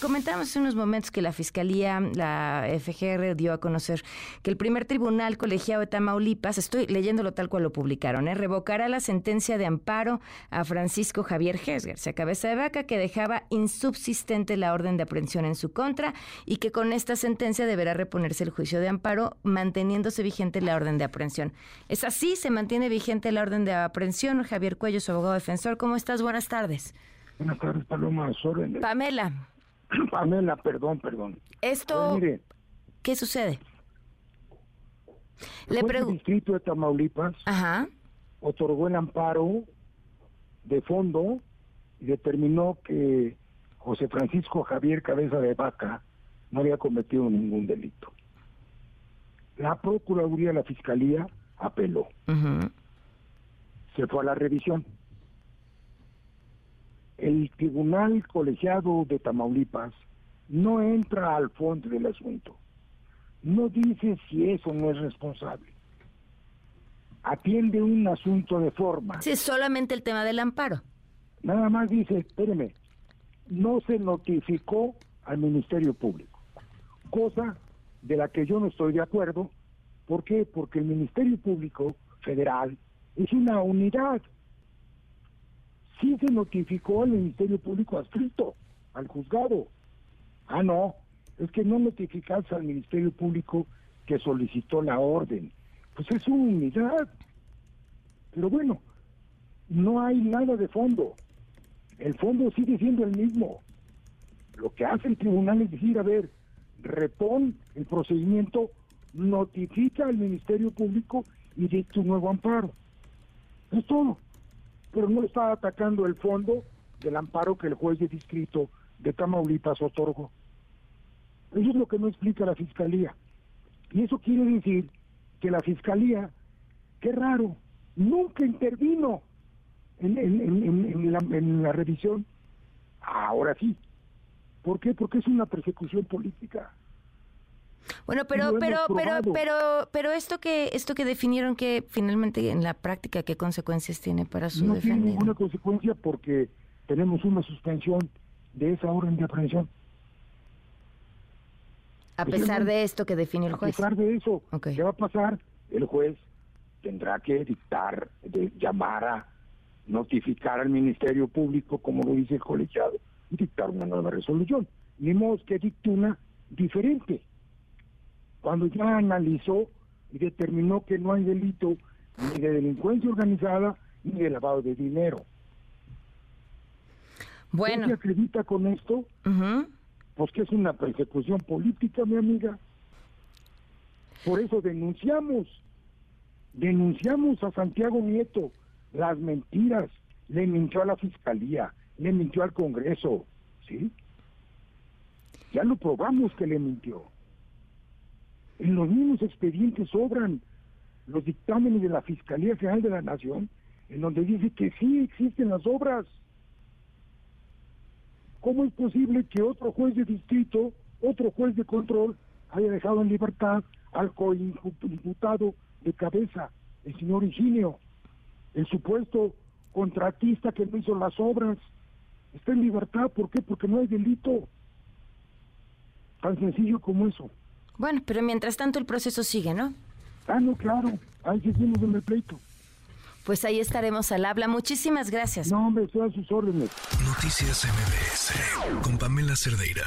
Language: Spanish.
Comentamos hace unos momentos que la Fiscalía, la FGR, dio a conocer que el primer tribunal colegiado de Tamaulipas, estoy leyéndolo tal cual lo publicaron, ¿eh? revocará la sentencia de amparo a Francisco Javier Gesger, se cabeza de vaca, que dejaba insubsistente la orden de aprehensión en su contra y que con esta sentencia deberá reponerse el juicio de amparo, manteniéndose vigente la orden de aprehensión. ¿Es así? ¿Se mantiene vigente la orden de aprehensión? Javier Cuello, su abogado defensor, ¿cómo estás? Buenas tardes. Buenas tardes, Paloma. Pamela. Pamela, perdón, perdón. Esto, ¿qué sucede? Le el distrito de Tamaulipas Ajá. otorgó el amparo de fondo y determinó que José Francisco Javier Cabeza de Vaca no había cometido ningún delito. La Procuraduría de la Fiscalía apeló. Se fue a la revisión el Tribunal Colegiado de Tamaulipas no entra al fondo del asunto. No dice si eso no es responsable. Atiende un asunto de forma. Sí, solamente el tema del amparo. Nada más dice, espéreme, no se notificó al Ministerio Público. Cosa de la que yo no estoy de acuerdo. ¿Por qué? Porque el Ministerio Público Federal es una unidad sí se notificó al Ministerio Público adscrito, al juzgado. Ah, no, es que no notificaste al Ministerio Público que solicitó la orden. Pues es una unidad. Pero bueno, no hay nada de fondo. El fondo sigue siendo el mismo. Lo que hace el tribunal es decir, a ver, repon el procedimiento, notifica al Ministerio Público y dicta un nuevo amparo. Es todo pero no está atacando el fondo del amparo que el juez de distrito de Tamaulipas otorgó. Eso es lo que no explica la fiscalía. Y eso quiere decir que la fiscalía, qué raro, nunca intervino en, en, la, en la revisión. Ahora sí. ¿Por qué? Porque es una persecución política. Bueno, pero, pero, pero, pero, pero esto que, esto que definieron que finalmente en la práctica, ¿qué consecuencias tiene para su no No tiene ninguna consecuencia porque tenemos una suspensión de esa orden de aprehensión. A pesar de esto que define el juez. A pesar de eso, ¿qué va a pasar? El juez tendrá que dictar, de, llamar a notificar al Ministerio Público, como lo dice el colegiado, y dictar una nueva resolución. Ni modo que dicte una diferente cuando ya analizó y determinó que no hay delito ni de delincuencia organizada ni de lavado de dinero. Bueno. ¿Qué acredita con esto? Pues que es una persecución política, mi amiga. Por eso denunciamos, denunciamos a Santiago Nieto las mentiras, le mintió a la fiscalía, le mintió al Congreso, ¿sí? Ya lo probamos que le mintió. En los mismos expedientes sobran los dictámenes de la Fiscalía General de la Nación, en donde dice que sí existen las obras. ¿Cómo es posible que otro juez de distrito, otro juez de control, haya dejado en libertad al coimputado de cabeza, el señor Higinio, el supuesto contratista que no hizo las obras? Está en libertad, ¿por qué? Porque no hay delito. Tan sencillo como eso. Bueno, pero mientras tanto el proceso sigue, ¿no? Ah, no, claro. Ahí seguimos en el pleito. Pues ahí estaremos al habla. Muchísimas gracias. No, hombre, estoy a sus órdenes. Noticias MBS con Pamela Cerdeira.